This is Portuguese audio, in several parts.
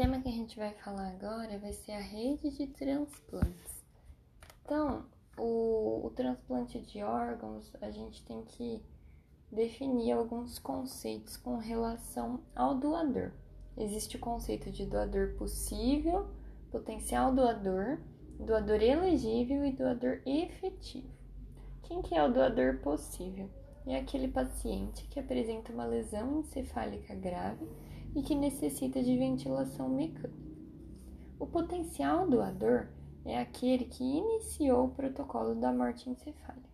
tema que a gente vai falar agora vai ser a rede de transplantes. Então, o, o transplante de órgãos, a gente tem que definir alguns conceitos com relação ao doador. Existe o conceito de doador possível, potencial doador, doador elegível e doador efetivo. Quem que é o doador possível? É aquele paciente que apresenta uma lesão encefálica grave e que necessita de ventilação mecânica. O potencial doador é aquele que iniciou o protocolo da morte encefálica.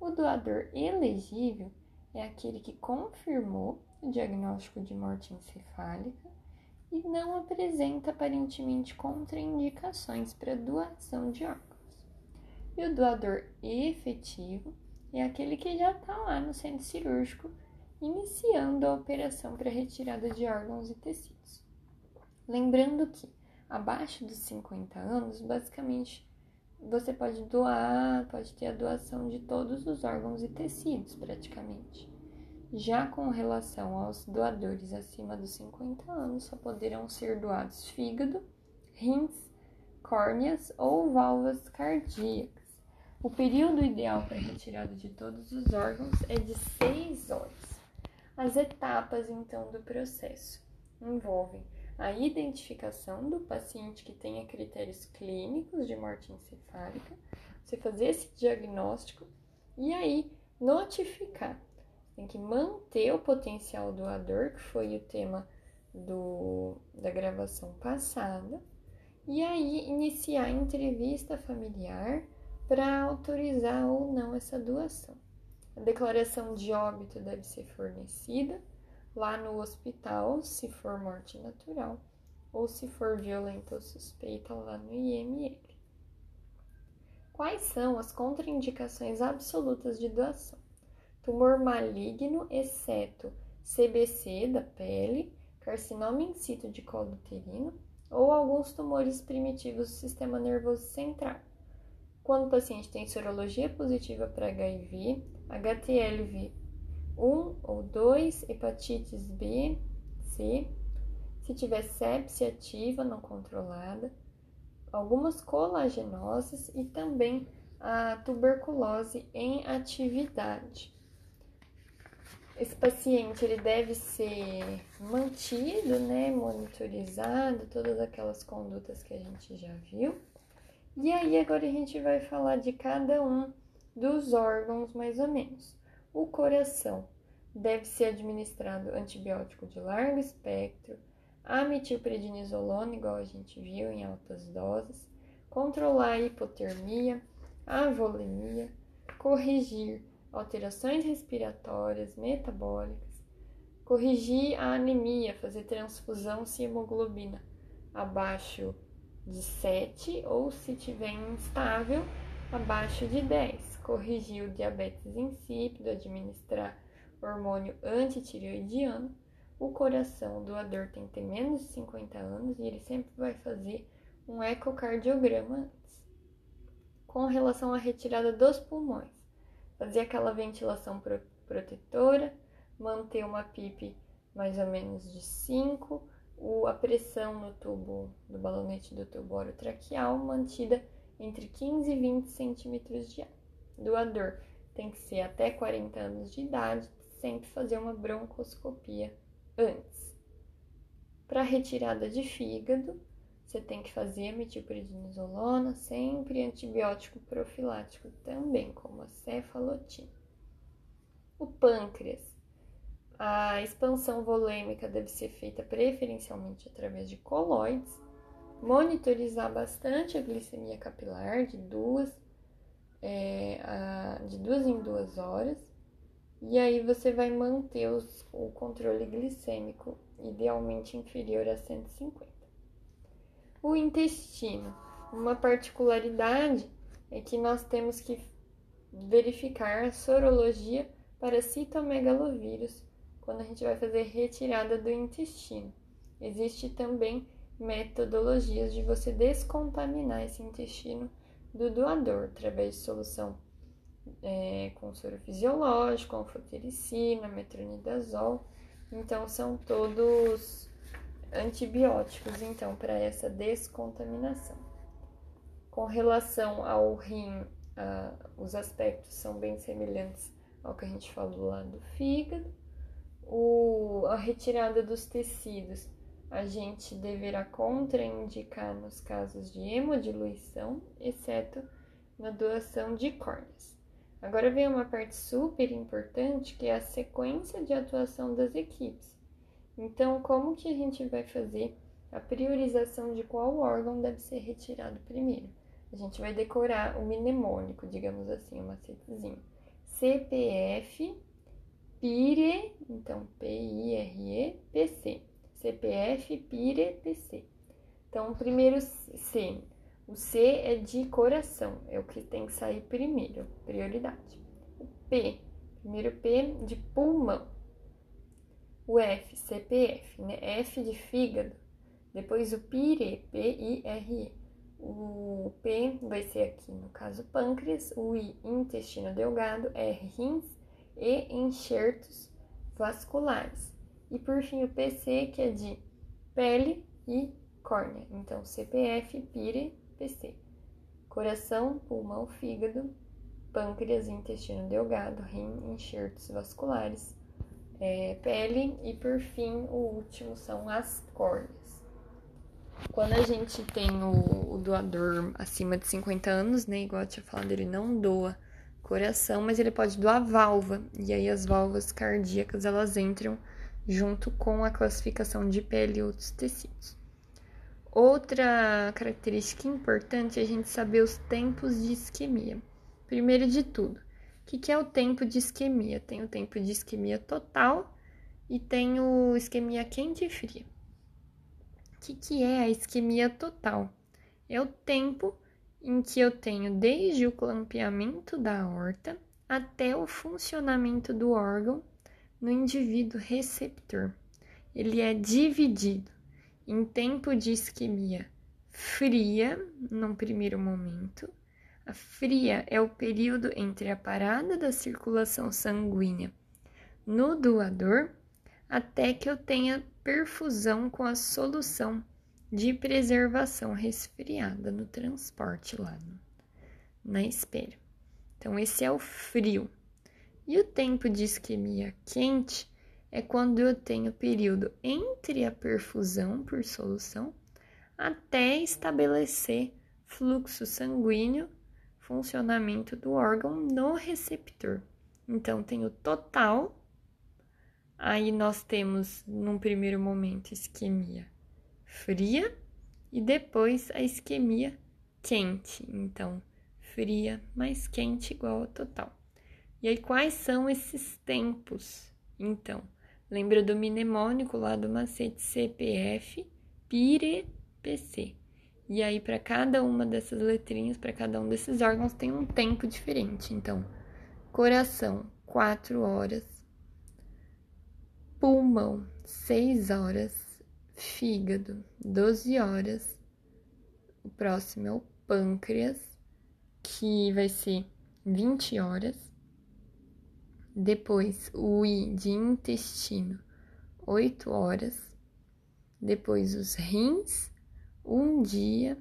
O doador elegível é aquele que confirmou o diagnóstico de morte encefálica e não apresenta aparentemente contraindicações para doação de órgãos. E o doador efetivo é aquele que já está lá no centro cirúrgico iniciando a operação para retirada de órgãos e tecidos. Lembrando que abaixo dos 50 anos, basicamente você pode doar, pode ter a doação de todos os órgãos e tecidos, praticamente. Já com relação aos doadores acima dos 50 anos, só poderão ser doados fígado, rins, córneas ou válvulas cardíacas. O período ideal para retirada de todos os órgãos é de 6 horas. As etapas, então, do processo envolvem a identificação do paciente que tenha critérios clínicos de morte encefálica, você fazer esse diagnóstico e aí notificar. Tem que manter o potencial doador, que foi o tema do, da gravação passada, e aí iniciar a entrevista familiar para autorizar ou não essa doação. A declaração de óbito deve ser fornecida lá no hospital, se for morte natural, ou se for violenta ou suspeita, lá no IML. Quais são as contraindicações absolutas de doação? Tumor maligno, exceto CBC da pele, carcinoma in situ de colo uterino ou alguns tumores primitivos do sistema nervoso central. Quando o paciente tem sorologia positiva para HIV, HTLV 1 ou 2, hepatites B, C, se tiver sepsia ativa não controlada, algumas colagenoses e também a tuberculose em atividade. Esse paciente ele deve ser mantido, né, monitorizado, todas aquelas condutas que a gente já viu. E aí agora a gente vai falar de cada um dos órgãos, mais ou menos. O coração deve ser administrado antibiótico de largo espectro, amitilprednisolona, igual a gente viu em altas doses, controlar a hipotermia, a volemia, corrigir alterações respiratórias, metabólicas, corrigir a anemia, fazer transfusão se hemoglobina abaixo de 7 ou se tiver instável, abaixo de 10 corrigir o diabetes insípido, administrar hormônio antitireoidiano. O coração doador tem que ter menos de 50 anos e ele sempre vai fazer um ecocardiograma. Com relação à retirada dos pulmões, fazer aquela ventilação pro protetora, manter uma PIP mais ou menos de 5, a pressão no tubo, do balonete do tubo orotraqueal mantida entre 15 e 20 centímetros de doador tem que ser até 40 anos de idade, sempre fazer uma broncoscopia antes. Para retirada de fígado, você tem que fazer metilprednisolona, sempre antibiótico profilático também, como a cefalotina. O pâncreas. A expansão volêmica deve ser feita preferencialmente através de colóides. Monitorizar bastante a glicemia capilar de duas é, a, de duas em duas horas. E aí você vai manter os, o controle glicêmico, idealmente inferior a 150. O intestino. Uma particularidade é que nós temos que verificar a sorologia para citomegalovírus quando a gente vai fazer retirada do intestino. Existe também metodologias de você descontaminar esse intestino do doador, através de solução é, com soro fisiológico, anfotericina, metronidazol. Então, são todos antibióticos, então, para essa descontaminação. Com relação ao rim, uh, os aspectos são bem semelhantes ao que a gente falou lá do fígado. O, a retirada dos tecidos, a gente deverá contraindicar nos casos de hemodiluição, exceto na doação de córneas. Agora vem uma parte super importante que é a sequência de atuação das equipes. Então, como que a gente vai fazer a priorização de qual órgão deve ser retirado primeiro? A gente vai decorar o mnemônico, digamos assim, uma macetezinho. CPF, PIRE, então P-I-R-E, P-C. CPF, PIRE, P-C. Então, primeiro C. O C é de coração, é o que tem que sair primeiro, prioridade. O P, primeiro P de pulmão o F, CPF, né? F de fígado, depois o PIRE, P-I-R-E. O P vai ser aqui, no caso, pâncreas, o I, intestino delgado, R, rins e enxertos vasculares. E por fim o PC, que é de pele e córnea. Então, CPF, PIRE, PC. Coração, pulmão, fígado, pâncreas, intestino delgado, rim, enxertos vasculares é, pele e por fim o último são as córneas. Quando a gente tem o, o, doador acima de 50 anos, né, igual eu tinha falado, ele não doa coração, mas ele pode doar válvula, e aí as válvulas cardíacas elas entram junto com a classificação de pele e outros tecidos. Outra característica importante é a gente saber os tempos de isquemia. Primeiro de tudo, o que, que é o tempo de isquemia? Tem o tempo de isquemia total e tem o isquemia quente e fria. O que, que é a isquemia total? É o tempo em que eu tenho desde o clampeamento da aorta até o funcionamento do órgão no indivíduo receptor. Ele é dividido em tempo de isquemia fria, num primeiro momento, a fria é o período entre a parada da circulação sanguínea no doador até que eu tenha perfusão com a solução de preservação resfriada no transporte lá na espera. Então, esse é o frio. E o tempo de isquemia quente é quando eu tenho período entre a perfusão por solução até estabelecer fluxo sanguíneo funcionamento do órgão no receptor. Então, tem o total, aí nós temos, num primeiro momento, isquemia fria e depois a isquemia quente. Então, fria mais quente igual a total. E aí, quais são esses tempos? Então, lembra do mnemônico lá do macete CPF, PIRE, PC. E aí, para cada uma dessas letrinhas, para cada um desses órgãos, tem um tempo diferente. Então, coração, 4 horas. Pulmão, 6 horas. Fígado, 12 horas. O próximo é o pâncreas, que vai ser 20 horas. Depois, o I de intestino, 8 horas. Depois, os rins, um dia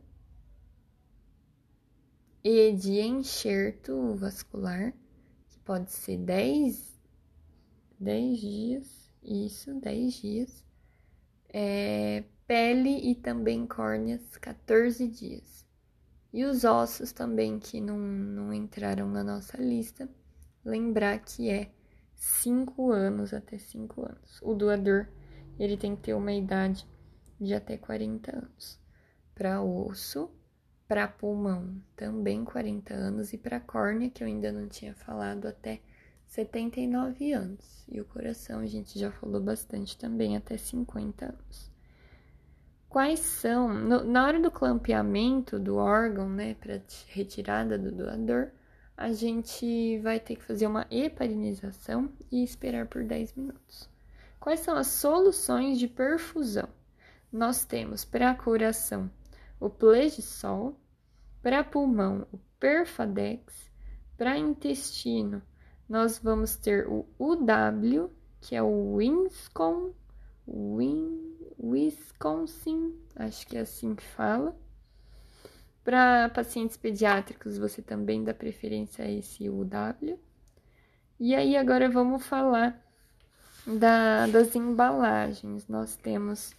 e de enxerto vascular, que pode ser 10, 10 dias, isso, 10 dias, é, pele e também córneas, 14 dias. E os ossos também, que não, não entraram na nossa lista, lembrar que é 5 anos até 5 anos. O doador, ele tem que ter uma idade de até 40 anos para osso, para pulmão também 40 anos e para córnea, que eu ainda não tinha falado, até 79 anos. E o coração a gente já falou bastante também, até 50 anos. Quais são, no, na hora do clampeamento do órgão, né, para retirada do doador, a gente vai ter que fazer uma heparinização e esperar por 10 minutos. Quais são as soluções de perfusão? Nós temos para coração o Plegisol, para pulmão, o Perfadex, para intestino, nós vamos ter o UW, que é o Winscom, Win, Wisconsin, Wisconsin, acho que é assim que fala. Para pacientes pediátricos, você também dá preferência a esse UW. E aí, agora vamos falar da, das embalagens. Nós temos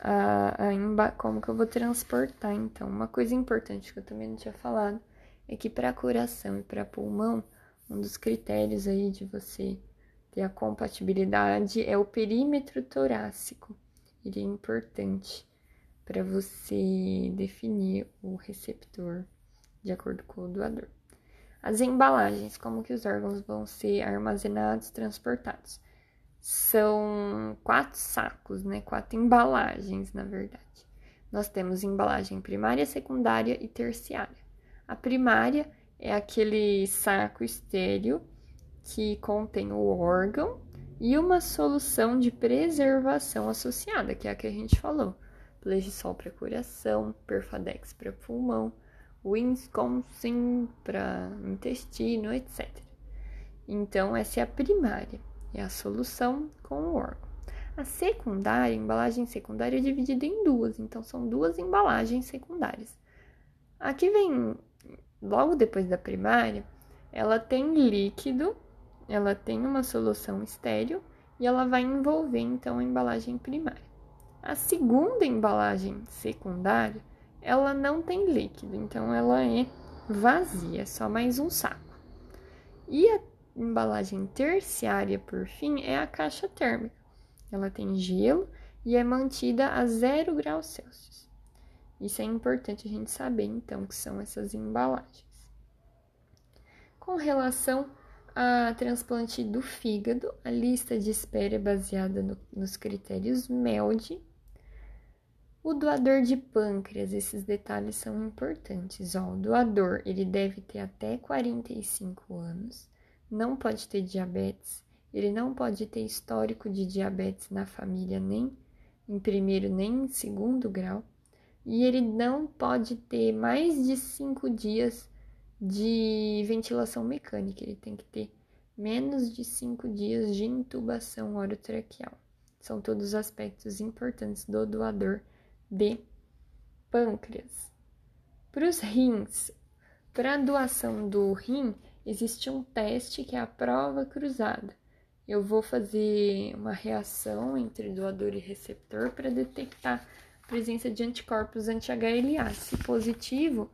a, a emba como que eu vou transportar, então. Uma coisa importante que eu também não tinha falado é que para coração e para pulmão, um dos critérios aí de você ter a compatibilidade é o perímetro torácico. Ele é importante para você definir o receptor de acordo com o doador. As embalagens, como que os órgãos vão ser armazenados, transportados? São quatro sacos, né? Quatro embalagens, na verdade. Nós temos embalagem primária, secundária e terciária. A primária é aquele saco estéreo que contém o órgão e uma solução de preservação associada, que é a que a gente falou Plegisol para coração, Perfadex para pulmão, Wisconsin para intestino, etc. Então, essa é a primária, é a solução com o órgão. A secundária, a embalagem secundária é dividida em duas, então são duas embalagens secundárias. Aqui vem, logo depois da primária, ela tem líquido, ela tem uma solução estéreo e ela vai envolver então a embalagem primária. A segunda embalagem secundária, ela não tem líquido, então ela é vazia, é só mais um saco. E a embalagem terciária, por fim, é a caixa térmica. Ela tem gelo e é mantida a zero graus Celsius. Isso é importante a gente saber, então, que são essas embalagens. Com relação a transplante do fígado, a lista de espera é baseada no, nos critérios MELD o doador de pâncreas, esses detalhes são importantes. Ó, o doador, ele deve ter até 45 anos, não pode ter diabetes, ele não pode ter histórico de diabetes na família, nem em primeiro nem em segundo grau, e ele não pode ter mais de 5 dias de ventilação mecânica, ele tem que ter menos de 5 dias de intubação orotraqueal. São todos aspectos importantes do doador de pâncreas. Para os rins, para a doação do rim, existe um teste que é a prova cruzada. Eu vou fazer uma reação entre doador e receptor para detectar presença de anticorpos anti-HLA. Se positivo,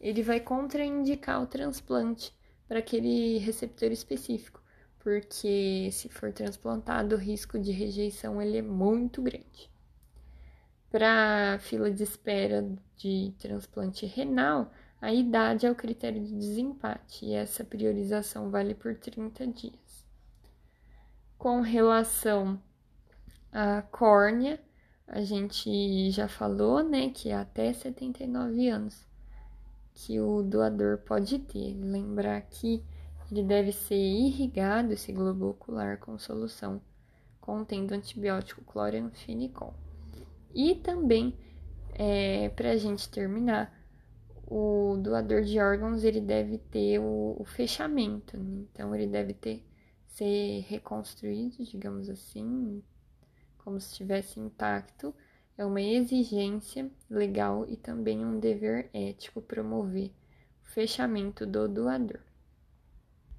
ele vai contraindicar o transplante para aquele receptor específico, porque se for transplantado, o risco de rejeição ele é muito grande. Para fila de espera de transplante renal, a idade é o critério de desempate e essa priorização vale por 30 dias. Com relação à córnea, a gente já falou, né, que é até 79 anos que o doador pode ter. Lembrar que ele deve ser irrigado esse globo ocular com solução contendo antibiótico cloranfenicol. E também, é, para a gente terminar, o doador de órgãos ele deve ter o, o fechamento, né? então ele deve ter ser reconstruído, digamos assim, como se estivesse intacto. É uma exigência legal e também um dever ético promover o fechamento do doador.